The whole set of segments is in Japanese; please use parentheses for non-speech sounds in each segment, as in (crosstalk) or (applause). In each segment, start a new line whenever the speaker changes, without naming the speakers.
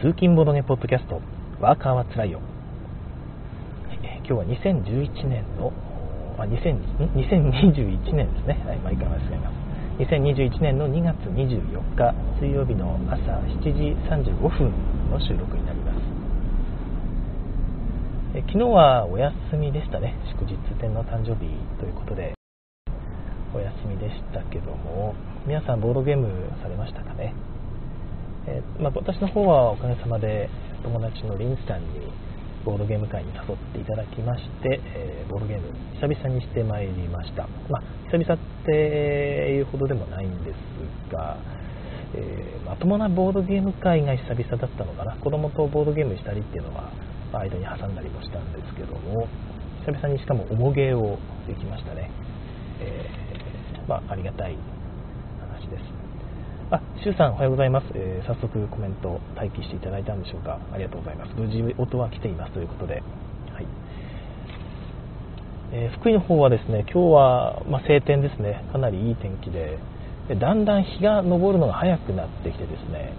通勤ボドゲポッドキャストワーカーはつらいよ、え今日は2011年のあ2000 2021年ですね、はい、毎回間違えます。2021年の2月24日水曜日の朝7時35分の収録になります。え昨日はお休みでしたね。祝日天の誕生日ということで。お休みでしたけども皆さんボードゲームされましたかね？えー、まあ、私の方はおかげさまで友達のリンさんにボードゲーム会に誘っていただきまして、えー、ボードゲーム久々にしてまいりました、まあ、久々っていうほどでもないんですが、えー、まともなボードゲーム会が久々だったのかな。子供とボードゲームしたりっていうのは間に挟んだりもしたんですけども久々にしかも重げをできましたね、え、まあ、ありがたい話です。あ、シュウさんおはようございます、えー、早速コメント待機していただいたんでしょうか。ありがとうございます。無事音は来ていますということで、はい。えー、福井の方はですね今日は、まあ、晴天ですね。かなりいい天気で。でだんだん日が昇るのが早くなってきてですね。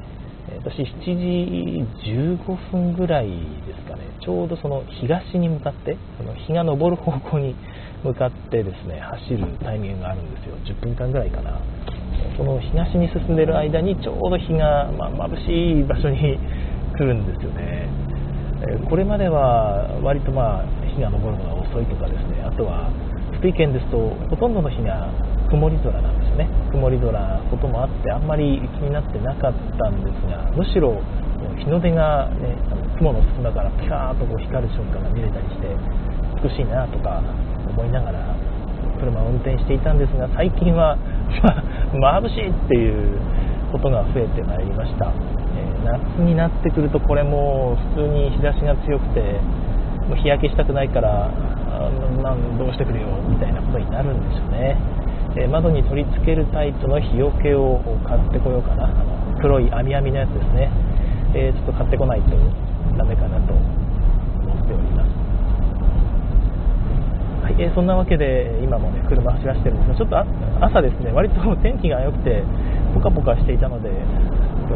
私7時15分ぐらいですかね。ちょうどその東に向かってその日が昇る方向に向かってですね走るタイミングがあるんですよ。10分間ぐらいかな。その東に進んでる間にちょうど日が、まあ、眩しい場所に来るんですよね、えこれまでは割と、まあ、日が昇るのが遅いとかですね。あとは福井県ですとほとんどの日が曇り空なんですよね。曇り空こともあってあんまり気になってなかったんですがむしろ日の出が、ね、あの雲の隙間からピカーッとこう光る瞬間が見れたりして美しいなとか思いながら車を運転していたんですが最近は、ま、眩しいっていうことが増えてまいりました、え、夏になってくるとこれも普通に日差しが強くてもう日焼けしたくないからなんどうしてくれよみたいなことになるんですよね、え、窓に取り付けるタイプの日よけを買ってこようかな。あの黒い網網のやつですね、え、ちょっと買ってこないとダメかなと思っております。はい、えー、そんなわけで今もね車走らせてるんです。がちょっと朝ですね割と (laughs) 天気が良くてポカポカしていたので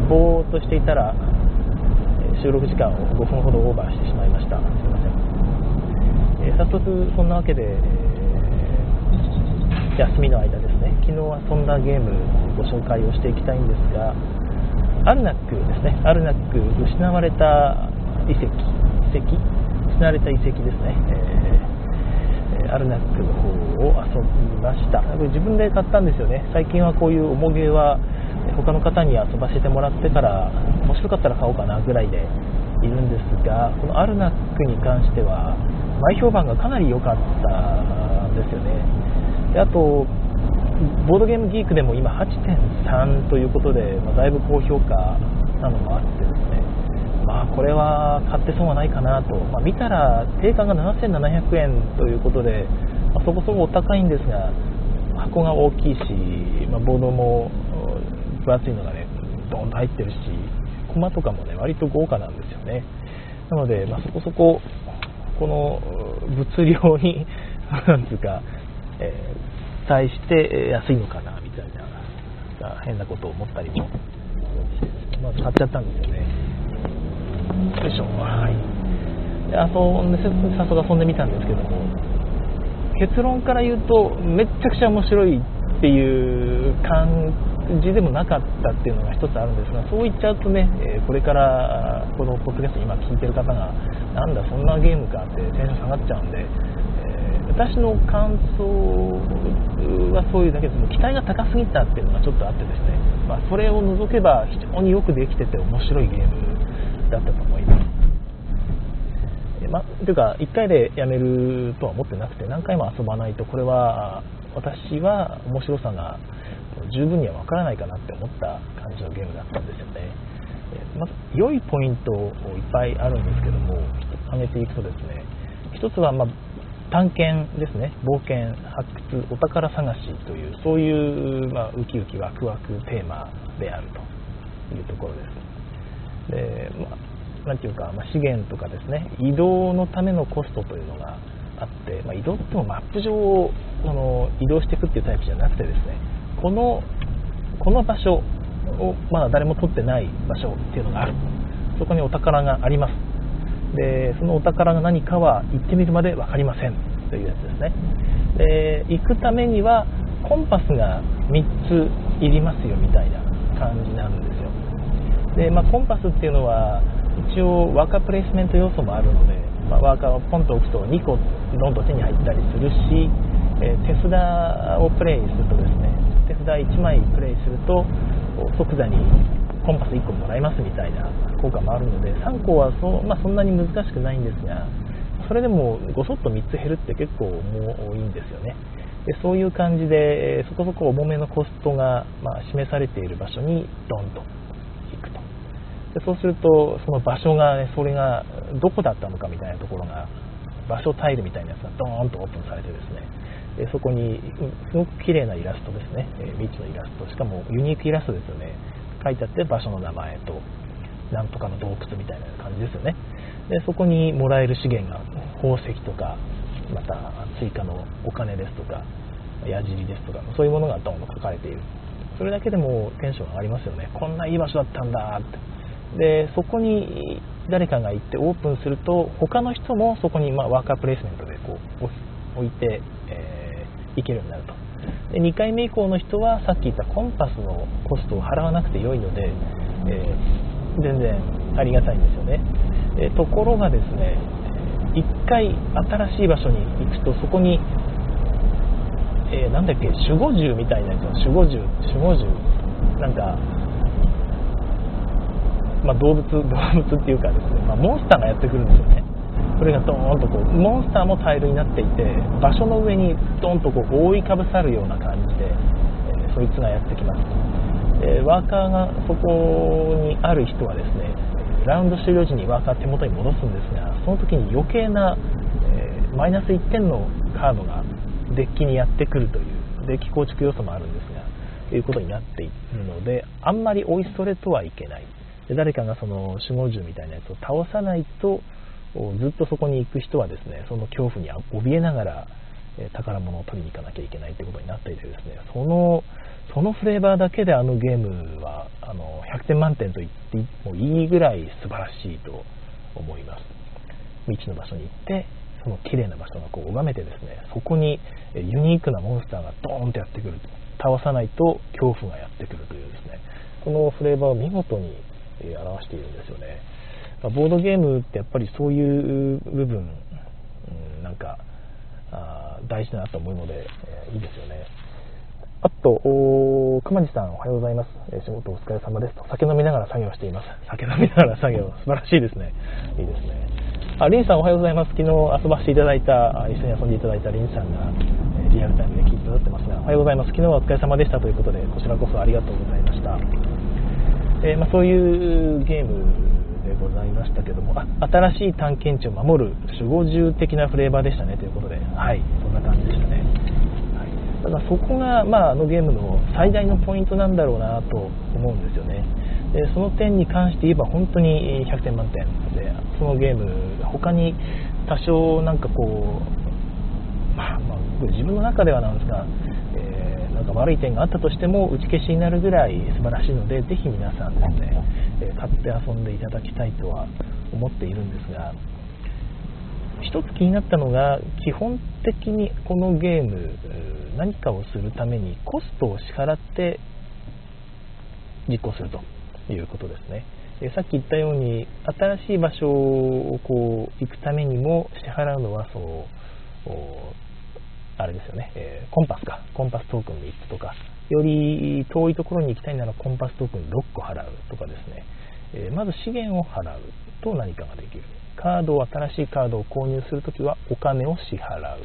ぼーっとしていたら収録時間を5分ほどオーバーしてしまいました。すいません、えー、早速そんなわけで、えー、休みの間ですね昨日はそんなゲームご紹介をしていきたいんですがアルナックですね。アルナック失われた遺跡。遺跡？失われた遺跡ですね、えーアルナックの方を遊びました。自分で買ったんですよね。最近はこういう重げは他の方に遊ばせてもらってから面白かったら買おうかなぐらいでいるんですがこのアルナックに関しては前評判がかなり良かったんですよね。であとボードゲームギークでも今8.3ということで、まあ、だいぶ高評価なのもあってですね。まあ、これは買って損はないかなと、まあ、見たら定価が7700円ということで、まあ、そこそこお高いんですが箱が大きいし、まあ、ボードも分厚いのがねドーンと入ってるしコマとかもね割と豪華なんですよね。なので、ま、そこそここの物量に (laughs) なんつうか、えー、対して安いのかなみたいな変なことを思ったりもしてまあ、買っちゃったんですよね。よいしょ。はい。で遊んで早速遊んでみたんですけども結論から言うとめっちゃくちゃ面白いっていう感じでもなかったっていうのが一つあるんですがそう言っちゃうとね、これからこのポッドキャスト今聞いてる方がなんだそんなゲームかってテンション下がっちゃうんで、え、私の感想はそういうだけでも期待が高すぎたっていうのがちょっとあってですね、まあ、それを除けば非常によくできてて面白いゲームだったと思います。まというか、1回でやめるとは思ってなくて、何回も遊ばないと、これは私は面白さが十分にはわからないかなって思った感じのゲームだったんですよね。まず、良いポイントをいっぱいあるんですけども、挙げていくとですね、一つは、ま探検ですね、冒険、発掘、お宝探しという、そういう、まあ、ウキウキワクワクテーマであるというところです。で、まあ、ていうか、まあ、資源とかですね移動のためのコストというのがあって、まあ、移動ってもマップ上をあの移動していくっていうタイプじゃなくてですねこのこの場所をまだ誰も取ってない場所っていうのがある。そこにお宝があります。でそのお宝が何かは行ってみるまで分かりませんというやつですね。で行くためにはコンパスが3ついりますよみたいな感じなんですで、まあ、コンパスっていうのは一応ワーカープレイスメント要素もあるので、まあ、ワーカーをポンと置くと2個どんどん手に入ったりするし、え、手札をプレイするとですね手札1枚プレイすると即座にコンパス1個もらえますみたいな効果もあるので3個はそ,、まあ、そんなに難しくないんですがそれでもごそっと3つ減るって結構多いいんですよね。でそういう感じでそこそこ重めのコストが、まあ、示されている場所にドンと。でそうするとその場所が、ね、それがどこだったのかみたいなところが場所タイルみたいなやつがドーンとオープンされてですね。でそこにすごく綺麗なイラストですね、え未知のイラスト。しかもユニークイラストですよね。書いてあって場所の名前となんとかの洞窟みたいな感じですよね。でそこにもらえる資源が宝石とかまた追加のお金ですとか矢尻ですとかそういうものがドンと書かれている。それだけでもテンション上がりますよね。こんないい場所だったんだって。でそこに誰かが行ってオープンすると他の人もそこに、まワーカープレイスメントでこう置いて、えー、行けるようになると。で2回目以降の人はさっき言ったコンパスのコストを払わなくて良いので、えー、全然ありがたいんですよね。でところがですね1回新しい場所に行くとそこに、えー、だっけ守護獣みたいなやつ守護獣守護獣なんかまあ、動物動物っていうかですね、まあ、モンスターがやってくるんですよね。それがドーンとこうモンスターもタイルになっていて場所の上にドンとこう覆いかぶさるような感じで、えー、そいつがやってきます。でワーカーがそこにある人はですねラウンド終了時にワーカー手元に戻すんですがその時に余計な、えー、マイナス1点のカードがデッキにやってくるというデッキ構築要素もあるんですがということになっているのであんまりおいそれとはいけない。で誰かがその守護獣みたいなやつを倒さないとずっとそこに行く人はですねその恐怖に怯えながら宝物を取りに行かなきゃいけないということになっていてですねそのそのフレーバーだけであのゲームはあの100点満点と言ってもいいぐらい素晴らしいと思います。未知の場所に行ってその綺麗な場所がこう拝めてですねそこにユニークなモンスターがドーンとやってくる倒さないと恐怖がやってくるというですねこのフレーバーを見事に表しているんですよねボードゲームってやっぱりそういう部分、うん、なんかあ大事だなと思うので、えー、いいですよね。あと、熊地さんおはようございます。え仕事お疲れ様ですと。酒飲みながら作業しています。酒飲みながら作業、(laughs) 素晴らしいですね。いいですね。あ、リンさんおはようございます。昨日遊ばせていただいた、一緒に遊んでいただいたリンさんが、えリアルタイムで聞いてくださってますが、おはようございます。昨日はお疲れ様でしたということで、こちらこそありがとうございました。えー、まあ、そういうゲームでございましたけども、あ新しい探検地を守る守護獣的なフレーバーでしたねということで、はい、そんな感じでしたね。はい、ただそこが、まあ、あのゲームの最大のポイントなんだろうなと思うんですよね。でその点に関して言えば本当に100点満点で、そのゲーム、他に多少なんかこう、まあ、まあ、自分の中ではなんですが、なんか悪い点があったとしても打ち消しになるぐらい素晴らしいのでぜひ皆さんですね、え買って遊んでいただきたいとは思っているんですが一つ気になったのが基本的にこのゲーム何かをするためにコストを支払って実行するということですね。さっき言ったように新しい場所をこう行くためにも支払うのはそうあれですよね、えー、コンパスか、コンパストークン3つとか、より遠いところに行きたいならコンパストークン6個払うとかですね、えー、まず資源を払うと何かができる。カードを、新しいカードを購入するときはお金を支払う。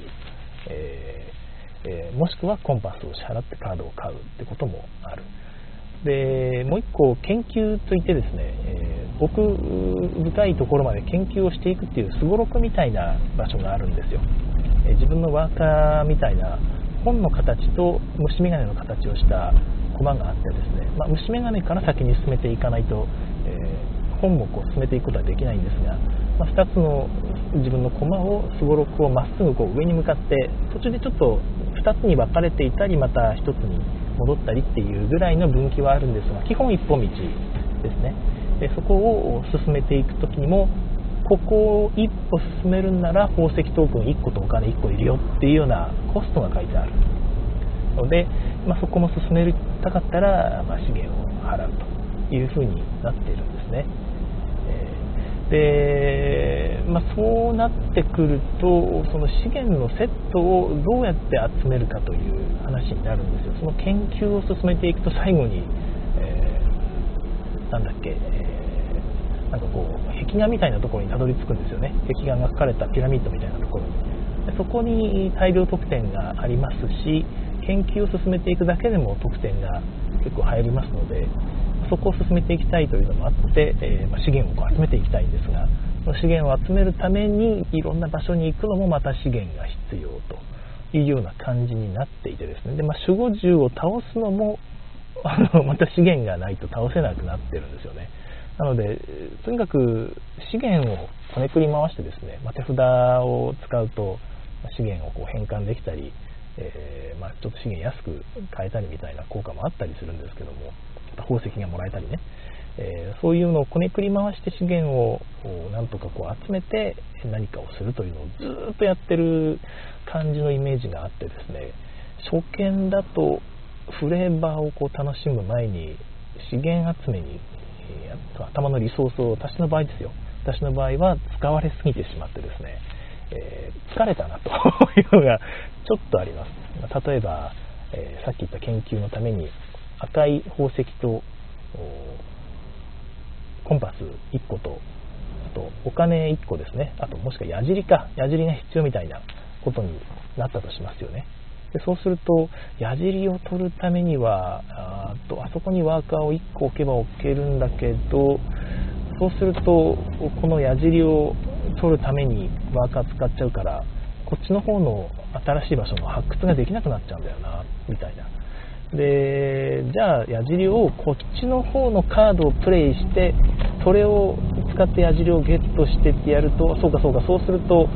えー、えもしくはコンパスを支払ってカードを買うってこともある。でもう一個研究といってですね、えー、奥深いところまで研究をしていくっていうすごろくみたいな場所があるんですよ、え、自分のワーカーみたいな本の形と虫眼鏡の形をしたコマがあってですね、まあ、虫眼鏡から先に進めていかないと、えー、本もこう進めていくことはできないんですが、まあ、2つの自分のコマをすごろくをまっすぐこう上に向かって途中でちょっと2つに分かれていたりまた1つに戻ったりっていうぐらいの分岐はあるんですが基本一本道ですね、でそこを進めていく時にもここを一歩進めるんなら宝石トークン1個とお金1個いるよっていうようなコストが書いてあるので、まあ、そこも進めたかったら、まあ、資源を払うというふうになっているんですね。で、まあ、そうなってくるとその資源のセットをどうやって集めるかという話になるんですよその研究を進めていくと最後に、えー、だっけ、え、なんかこう壁画みたいなところにたどり着くんですよね。壁画が描かれたピラミッドみたいなところに。そこに大量得点がありますし研究を進めていくだけでも得点が結構入りますのでそこを進めていきたいというのもあって、えー、ま資源を集めていきたいんですがその資源を集めるためにいろんな場所に行くのもまた資源が必要と。いうような感じになっていてですね。で、まあ、守護獣を倒すのもあの (laughs) また資源がないと倒せなくなってるんですよね。なのでとにかく資源をこねくり回してですね、まあ、手札を使うと資源をこう変換できたり、えー、まあ、ちょっと資源安く買えたりみたいな効果もあったりするんですけども宝石がもらえたりね、えー、そういうのをこねくり回して資源をなんとかこう集めて何かをするというのをずっとやってる感じのイメージがあってですね初見だとフレーバーをこう楽しむ前に資源集めに、えー、頭のリソースを私の場合ですよ。私の場合は使われすぎてしまってですね、えー、疲れたなと。いうのがちょっとあります。例えば、えー、さっき言った研究のために赤い宝石とコンパス1個とあとお金1個ですね。あともしくは矢尻か。矢尻が必要みたいなことになったとしますよね。でそうすると矢尻を取るためにはあとあそこにワーカーを1個置けば置けるんだけどそうするとこの矢尻を取るためにワーカー使っちゃうからこっちの方の新しい場所の発掘ができなくなっちゃうんだよなみたいな。でじゃあ矢尻をこっちの方のカードをプレイしてそれを使って矢尻をゲットしてってやるとそうかそうかそうすると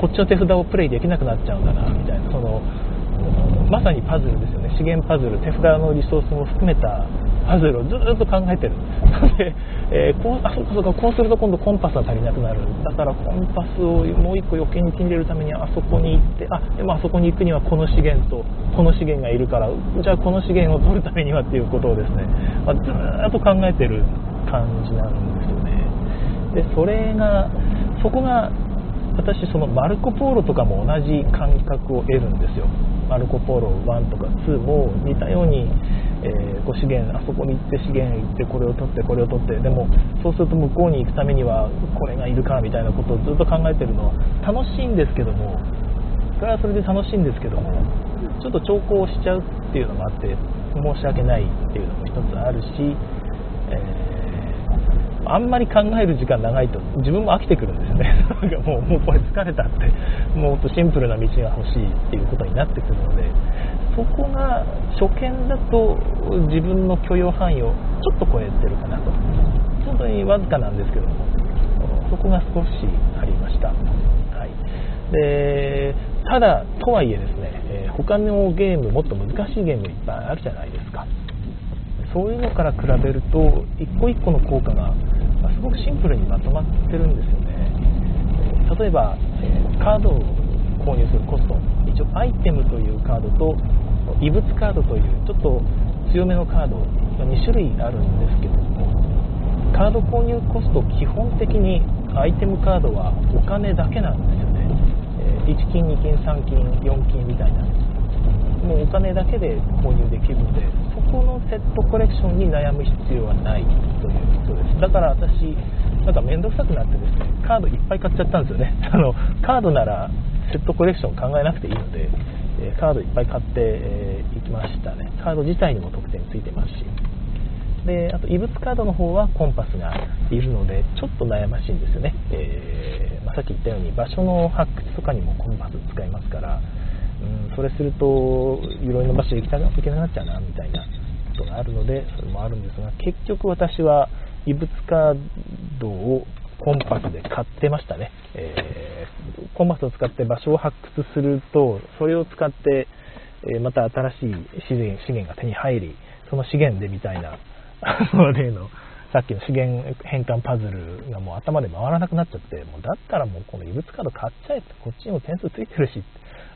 こっちの手札をプレイできなくなっちゃうんだなみたいな。そのまさにパズルですよね。資源パズル手札のリソースも含めたパズルをずっと考えてる。で、えー、こうあそうかそうかこうすると今度コンパスが足りなくなる。だからコンパスをもう1個余計に手に入れるためにあそこに行ってあでもあそこに行くにはこの資源とこの資源がいるからじゃあこの資源を取るためにはっていうことをですね、まあ、ずっと考えてる感じなんですよね。でそれがそこが私そのマルコ・ポーロとかも同じ感覚を得るんですよ。マルコ・ポーロ1とか2も似たように、えー、資源あそこに行って資源行ってこれを取ってこれを取ってでもそうすると向こうに行くためにはこれがいるかみたいなことをずっと考えてるのは楽しいんですけどもそれはそれで楽しいんですけどもちょっと兆候しちゃうっていうのもあって申し訳ないっていうのも一つあるし、えーあんまり考える時間長いと自分も飽きてくるんですよね。(laughs) もうもうこれ疲れたってもっとシンプルな道が欲しいっていうことになってくるのでそこが初見だと自分の許容範囲をちょっと超えてるかなと。本当にわずかなんですけどもそこが少しありました、はい、でただとはいえですね、え、他のゲームもっと難しいゲームいっぱいあるじゃないですか。そういうのから比べると一個一個の効果がごくシンプルにまとまってるんですよね。例えば、えカードを購入するコスト。一応アイテムというカードと異物カードというちょっと強めのカード2種類あるんですけどもカード購入コスト基本的にアイテムカードはお金だけなんですよね、え1金2金3金4金みたいな。もうお金だけで購入できるのでそこのセットコレクションに悩む必要はないという。だから私なんか面倒くさくなってですねカードいっぱい買っちゃったんですよね。(laughs) あのカードならセットコレクション考えなくていいので、えカードいっぱい買ってい、えー、きましたね。カード自体にも得点ついてますし。であと異物カードの方はコンパスがいるのでちょっと悩ましいんですよね、えー、まあ、さっき言ったように場所の発掘とかにもコンパス使いますからうん、それするといろいろな場所行きたく行けなくなっちゃうなみたいなことがあるのでそれもあるんですが結局私は異物カードをコンパスで買ってましたね、えー、コンパスを使って場所を発掘するとそれを使って、えまた新しい資源資源が手に入りその資源でみたいな例のさっきの資源変換パズルがもう頭で回らなくなっちゃって、もうだったらもうこの異物カード買っちゃえって、こっちにも点数ついてるし、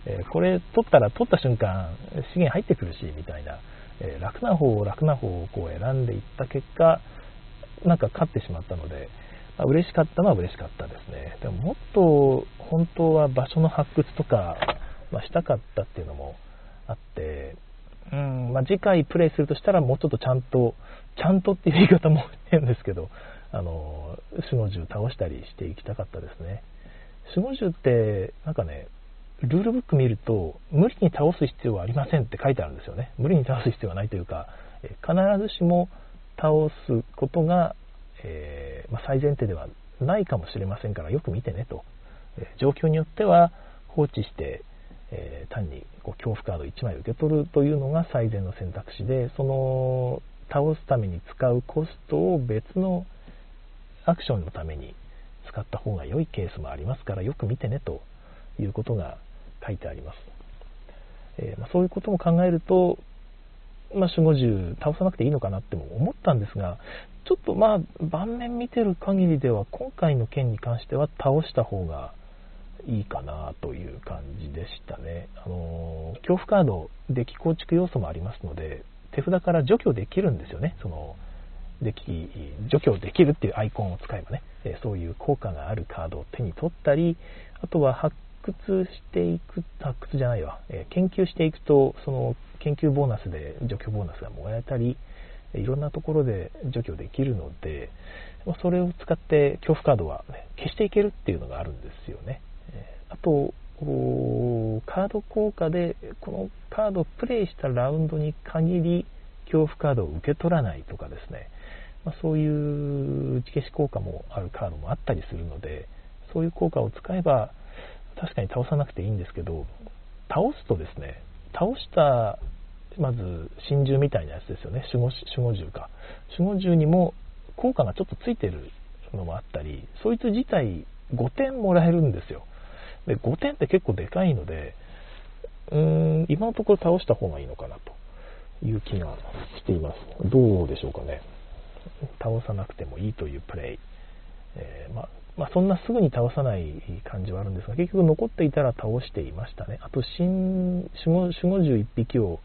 えー、これ取ったら取った瞬間資源入ってくるし、みたいな、えー、楽な方を楽な方をこう選んでいった結果、なんか勝ってしまったので、まあ、嬉しかったのは嬉しかったですね。でももっと本当は場所の発掘とか、まあ、したかったっていうのもあって、うんまあ、次回プレイするとしたらもうちょっとちゃんと、ちゃんとっていう言い方も変ですけど、あの、守護獣倒したりしていきたかったですね。守護獣って、なんかね、ルールブック見ると、無理に倒す必要はありませんって書いてあるんですよね。無理に倒す必要はないというか、必ずしも倒すことが、えー、まあ、最前提ではないかもしれませんからよく見てねと、えー、状況によっては放置して、えー、単にこう恐怖カード1枚受け取るというのが最善の選択肢でその倒すために使うコストを別のアクションのために使った方が良いケースもありますからよく見てねということが書いてあります、えまあ、そういうことも考えるとまあ、守護獣倒さなくていいのかなって思ったんですが、ちょっとまあ、盤面見てる限りでは、今回の件に関しては倒した方がいいかなという感じでしたね。あの恐怖カード、デッキ構築要素もありますので、手札から除去できるんですよね。そのデッ、除去できるっていうアイコンを使えばね、そういう効果があるカードを手に取ったり、あとは発掘していく、発掘じゃないわ、研究していくと、その研究ボーナスで除去ボーナスがもらえたり、いろんなところで除去できるので、それを使って恐怖カードは、ね、消していけるっていうのがあるんですよね。あと、カード効果で、このカードをプレイしたラウンドに限り、恐怖カードを受け取らないとかですね、まあ、そういう打ち消し効果もあるカードもあったりするので、そういう効果を使えば、確かに倒さなくていいんですけど、倒すとですね、倒したまず真珠みたいなやつですよね。守護守護獣か。守護獣にも効果がちょっとついてるのもあったりそいつ自体5点もらえるんですよ。で5点って結構でかいのでうーん今のところ倒した方がいいのかなという気がしています。どうでしょうかね。倒さなくてもいいというプレイ、えー、ままあ、そんなすぐに倒さない感じはあるんですが結局残っていたら倒していましたね。あと新守護獣1匹を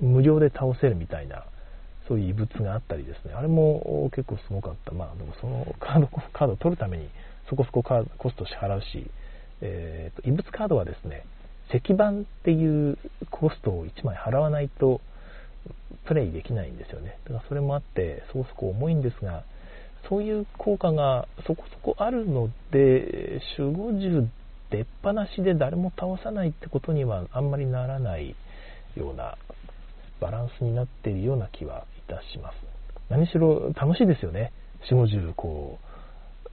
無料で倒せるみたいな、そういう異物があったりですね、あれも結構すごかった。まあでもそのカード、カードを取るためにそこそこコスト支払うし、えーと、異物カードはですね、石板っていうコストを1枚払わないとプレイできないんですよね。だからそれもあって、そこそこ重いんですが、そういう効果がそこそこあるので、守護獣出っ放しで誰も倒さないってことにはあんまりならないようなバランスになっているような気はいたします。何しろ楽しいですよね。4、50こ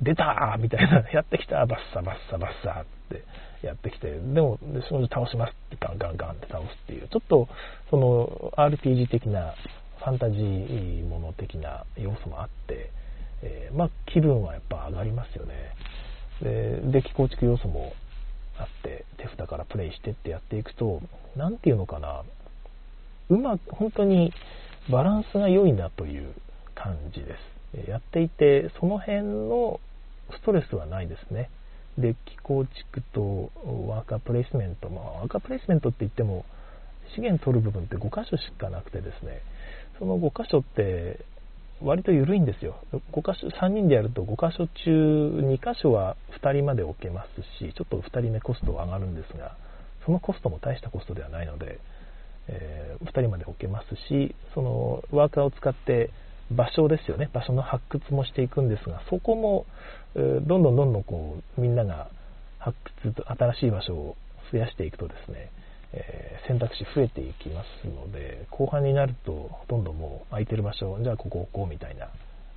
う、出たみたいな、(laughs) やってきたバッサバッサバッサってやってきて、でも、4、50倒しますってガンガンガンって倒すっていう、ちょっとその RPG 的なファンタジーもの的な要素もあって、えー、まあ気分はやっぱ上がりますよね。で、デッキ構築要素もあって、手札からプレイしてってやっていくと、何ていうのかな、うまく、本当にバランスが良いなという感じです。やっていて、その辺のストレスはないですね。デッキ構築とワーカープレイスメント、まあ、ワーカープレイスメントって言っても、資源取る部分って5箇所しかなくてですね、その5箇所って割と緩いんですよ。5箇所、3人でやると5箇所中2箇所は2人まで置けますし、ちょっと2人目コストは上がるんですが、そのコストも大したコストではないので、え、2人まで置けますしそのワーカーを使って場所ですよね。場所の発掘もしていくんですがそこも、え、どんどんどんどんこうみんなが発掘と新しい場所を増やしていくとですね、え、選択肢増えていきますので後半になるとほとんどもう空いてる場所じゃあここ置こうみたいな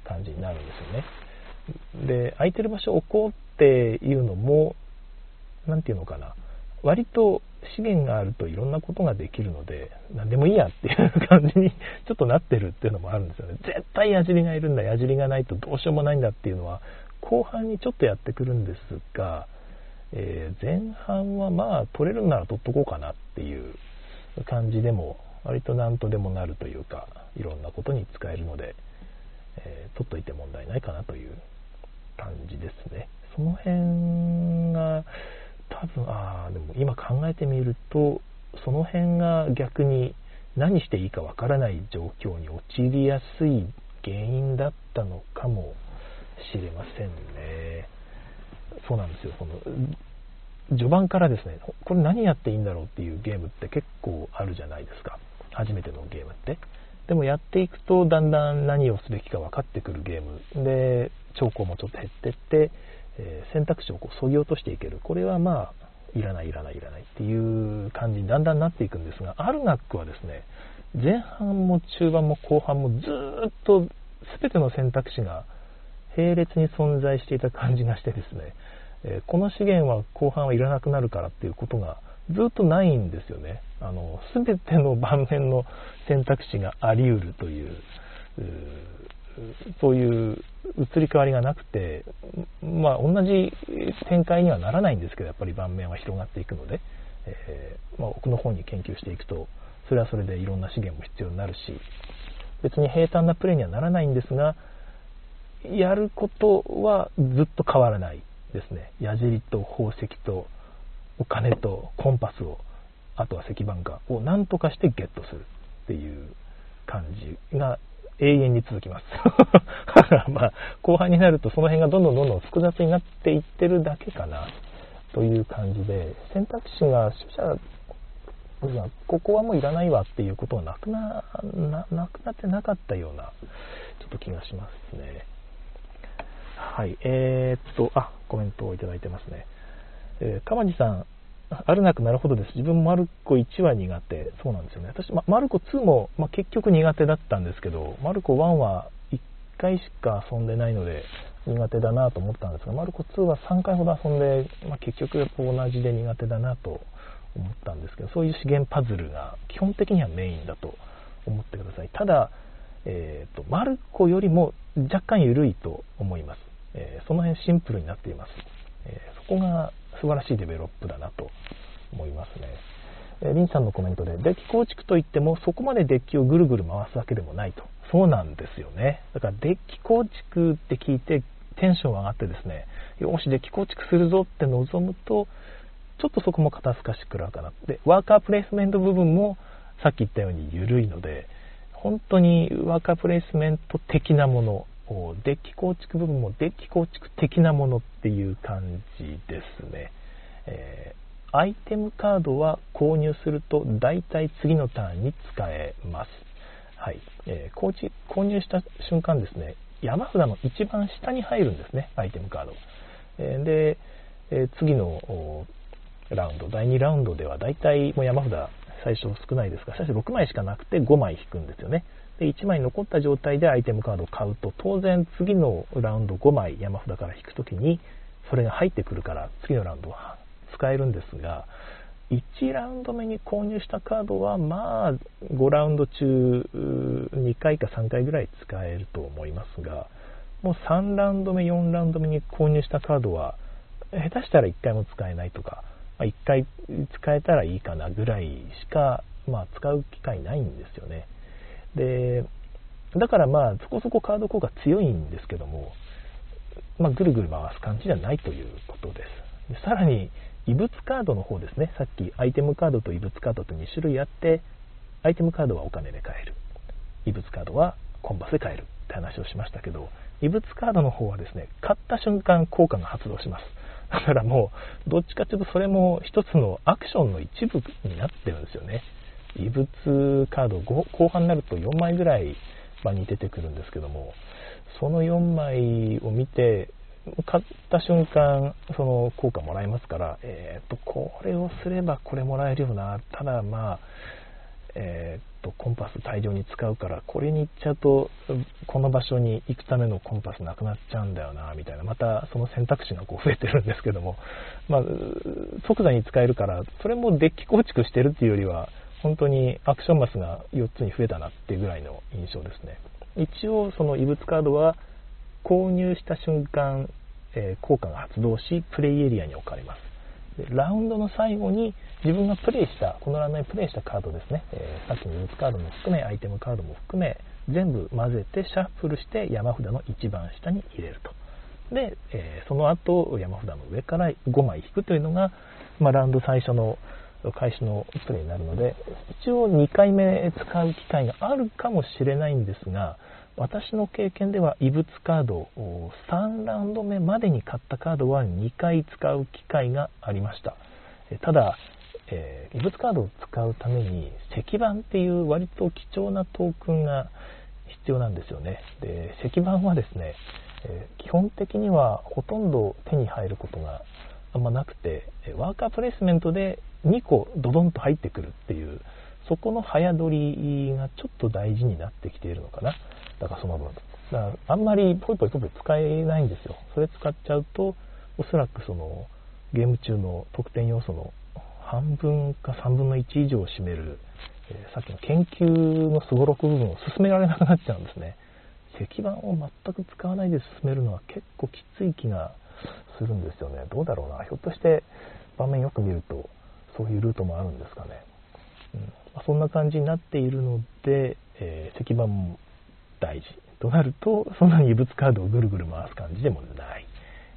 感じになるんですよね。で空いてる場所を置こうっていうのも何て言うのかな。割と資源があるといろんなことができるので、何でもいいやっていう感じに (laughs) ちょっとなってるっていうのもあるんですよね。絶対矢尻がいるんだ、矢尻がないとどうしようもないんだっていうのは、後半にちょっとやってくるんですが、えー、前半はまあ取れるんなら取っとこうかなっていう感じでも、割と何とでもなるというか、いろんなことに使えるので、えー、取っといて問題ないかなという感じですね。その辺が多分、ああ、でも今考えてみると、その辺が逆に何していいかわからない状況に陥りやすい原因だったのかもしれませんね。そうなんですよ。この序盤からですね、これ何やっていいんだろうっていうゲームって結構あるじゃないですか。初めてのゲームって。でもやっていくとだんだん何をすべきか分かってくるゲームで、兆候もちょっと減ってって、え、選択肢をこう削ぎ落としていける。これはまあ、いらない、いらない、いらないっていう感じにだんだんなっていくんですが、アルナックはですね、前半も中盤も後半もずっと全ての選択肢が並列に存在していた感じがしてですね、えこの資源は後半はいらなくなるからっていうことがずっとないんですよね。あの全ての盤面の選択肢があり得るというそういう移り変わりがなくて、まあ、同じ展開にはならないんですけどやっぱり盤面は広がっていくので、えー、まあ、奥の方に研究していくとそれはそれでいろんな資源も必要になるし別に平坦なプレーにはならないんですがやることはずっと変わらないですね。矢尻と宝石とお金とコンパスをあとは石板画を何とかしてゲットするっていう感じが永遠に続きます (laughs) だからまあ後半になるとその辺がどんどんどんどん複雑になっていってるだけかなという感じで選択肢が取捨ここはもういらないわっていうことはなくななくなってなかったようなちょっと気がしますねはい、えー、っと、あ、コメントをいただいてますね。えー、かまじさん、あるなくなるほどです。自分マルコ1は苦手。そうなんですよね。私、ま、マルコ2も、ま結局苦手だったんですけど、マルコ1は1回しか遊んでないので苦手だなと思ったんですが、マルコ2は3回ほど遊んで、ま結局同じで苦手だなと思ったんですけど、そういう資源パズルが基本的にはメインだと思ってください。ただ、えーと、とマルコよりも若干緩いと思います。えー、その辺シンプルになっています、えー、そこが素晴らしいデベロップだなと思いますね、えー、リンさんのコメントでデッキ構築といってもそこまでデッキをぐるぐる回すわけでもないと。そうなんですよね。だからデッキ構築って聞いてテンション上がってですねよしデッキ構築するぞって臨むとちょっとそこも肩透かしくらうかな。でワーカープレイスメント部分もさっき言ったように緩いので本当にワーカープレイスメント的なものこうデッキ構築部分もデッキ構築的なものっていう感じですね、えー、アイテムカードは購入すると大体次のターンに使えます、はい。えー、購購入した瞬間ですね山札の一番下に入るんですねアイテムカード、えー、で、え次のラウンド第2ラウンドでは大体もう山札最初少ないですが最初6枚しかなくて5枚引くんですよね。で1枚残った状態でアイテムカードを買うと当然次のラウンド5枚山札から引くときにそれが入ってくるから次のラウンドは使えるんですが1ラウンド目に購入したカードはまあ5ラウンド中2回か3回ぐらい使えると思いますがもう3ラウンド目4ラウンド目に購入したカードは下手したら1回も使えないとか、まあ、1回使えたらいいかなぐらいしか、まあ、使う機会ないんですよね。でだからまあそこそこカード効果強いんですけども、まあ、ぐるぐる回す感じじゃないということです。でさらに異物カードの方ですね。さっきアイテムカードと異物カードと2種類あってアイテムカードはお金で買える。異物カードはコンパスで買えるって話をしましたけど異物カードの方はですね買った瞬間効果が発動します。だからもうどっちかというとそれも一つのアクションの一部になってるんですよね。異物カード後半になると4枚ぐらい場に出てくるんですけどもその4枚を見て買った瞬間その効果もらえますからえっ、とこれをすればこれもらえるよな。ただまあえっ、とコンパス大量に使うからこれに行っちゃうとこの場所に行くためのコンパスなくなっちゃうんだよなみたいな。またその選択肢がこう増えてるんですけども。まあ即座に使えるからそれもデッキ構築してるっていうよりは本当にアクションマスが4つに増えたなっていうぐらいの印象ですね。一応その異物カードは購入した瞬間、えー、効果が発動しプレイエリアに置かれます。ラウンドの最後に自分がプレイしたこのラウンドにプレイしたカードですね、えー、さっきの異物カードも含めアイテムカードも含め全部混ぜてシャッフルして山札の一番下に入れると。で、えー、その後山札の上から5枚引くというのが、まあ、ラウンド最初の開始のプレイになるので、一応2回目使う機会があるかもしれないんですが、私の経験では異物カードを3ラウンド目までに買ったカードは2回使う機会がありました。ただ、えー、異物カードを使うために石板っていう割と貴重なトークンが必要なんですよね。で石板はですね、えー、基本的にはほとんど手に入ることがあんまなくてワーカープレイスメントで2個ドドンと入ってくるっていうそこの早取りがちょっと大事になってきているのかな。だからその分。だからあんまりポイポイポイポイ使えないんですよ。それ使っちゃうとおそらくそのゲーム中の得点要素の半分か3分の1以上を占める、えー、さっきの研究のすごろく部分を進められなくなっちゃうんですね。石板を全く使わないで進めるのは結構きつい気がするんですよね。どうだろうな。ひょっとして場面よく見るとそういうルートもあるんですかね、うん、そんな感じになっているので、えー、石板も大事となるとそんなに異物カードをぐるぐる回す感じでもない、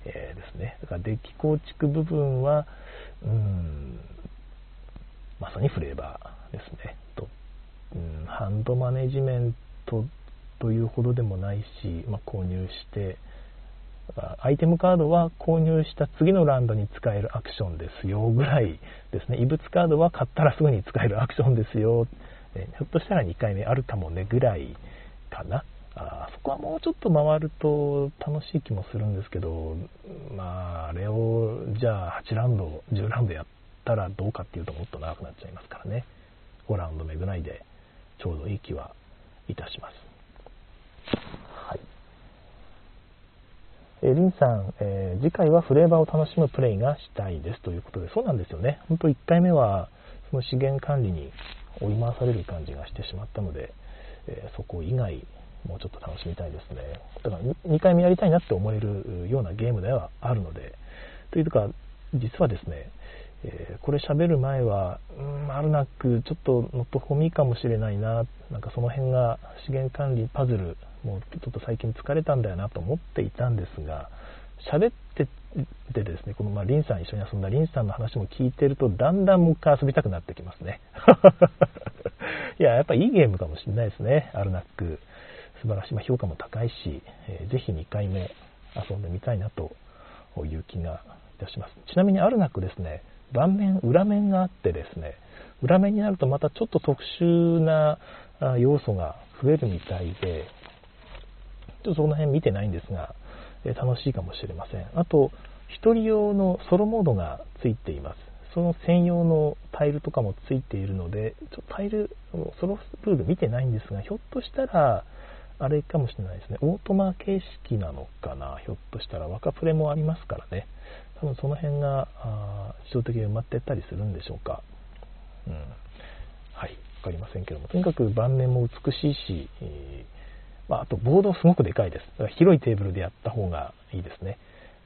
えー、ですね。だからデッキ構築部分はうんまさにフレーバーですね。と、うん、ハンドマネジメントというほどでもないし、まあ、購入してアイテムカードは購入した次のラウンドに使えるアクションですよぐらいですね。異物カードは買ったらすぐに使えるアクションですよ、えひょっとしたら2回目あるかもねぐらいかな。あそこはもうちょっと回ると楽しい気もするんですけどまああれをじゃあ8ラウンド10ラウンドやったらどうかっていうともっと長くなっちゃいますからね。5ラウンド目ぐらいでちょうどいい気はいたします。えー、リンさん、えー、次回はフレーバーを楽しむプレイがしたいですということでそうなんですよね。本当1回目はその資源管理に追い回される感じがしてしまったので、えー、そこ以外もうちょっと楽しみたいですね。だから 2, 回目やりたいなって思えるようなゲームではあるのでというか実はですねえー、これ喋る前は、うん、あるなくちょっとノットフォミーかもしれないな、なんかその辺が資源管理パズル、もうちょっと最近疲れたんだよなと思っていたんですが、喋っててですね、このまあリンさん一緒に遊んだリンさんの話も聞いてると、だんだんもう一回遊びたくなってきますね。(laughs) いや、やっぱいいゲームかもしれないですね、アルナック。素晴らしい、まあ、評価も高いし、えー、ぜひ2回目遊んでみたいなという気がいたします。ちなみにアルナックですね、盤面、裏面があってですね、裏面になるとまたちょっと特殊な要素が増えるみたいで、ちょっとその辺見てないんですが、え楽しいかもしれません。あと、1人用のソロモードがついています。その専用のタイルとかもついているので、ちょタイル、ソロルール見てないんですが、ひょっとしたら、あれかもしれないですね。オートマ形式なのかな？ひょっとしたら若プレもありますからね。多分その辺があ自動的に埋まっていったりするんでしょうか。うん、はい、分かりませんけども、とにかく盤面も美しいし、え、まあ、あとボードすごくでかいです。広いテーブルでやった方がいいですね。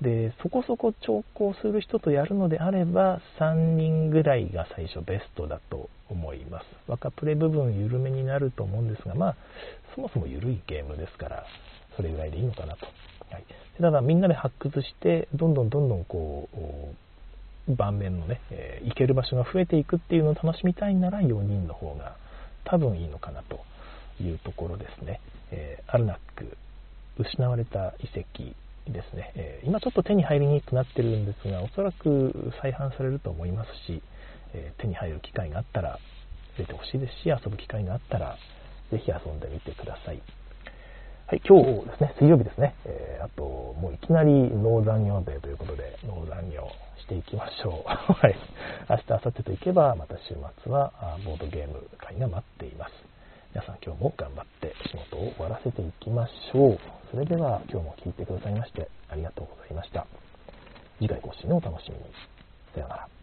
で、そこそこ調校する人とやるのであれば、3人ぐらいが最初ベストだと思います。若プレ部分緩めになると思うんですが、まあ、そもそも緩いゲームですから、それぐらいでいいのかなと。はい、ただみんなで発掘してどんどんどんどんこう盤面のね、えー、行ける場所が増えていくっていうのを楽しみたいなら4人の方が多分いいのかなというところですね、えー、アルナック失われた遺跡ですね、えー、今ちょっと手に入りにくくなってるんですがおそらく再販されると思いますし、え手に入る機会があったら出てほしいですし遊ぶ機会があったらぜひ遊んでみてくださいはい、今日ですね、水曜日ですね、えー、あと、もういきなり農残業デーということで、農残業していきましょう。(laughs) はい。明日、明後日といけば、また週末はボードゲーム会が待っています。皆さん今日も頑張って仕事を終わらせていきましょう。それでは今日も聞いてくださいましてありがとうございました。次回更新をお楽しみに。さようなら。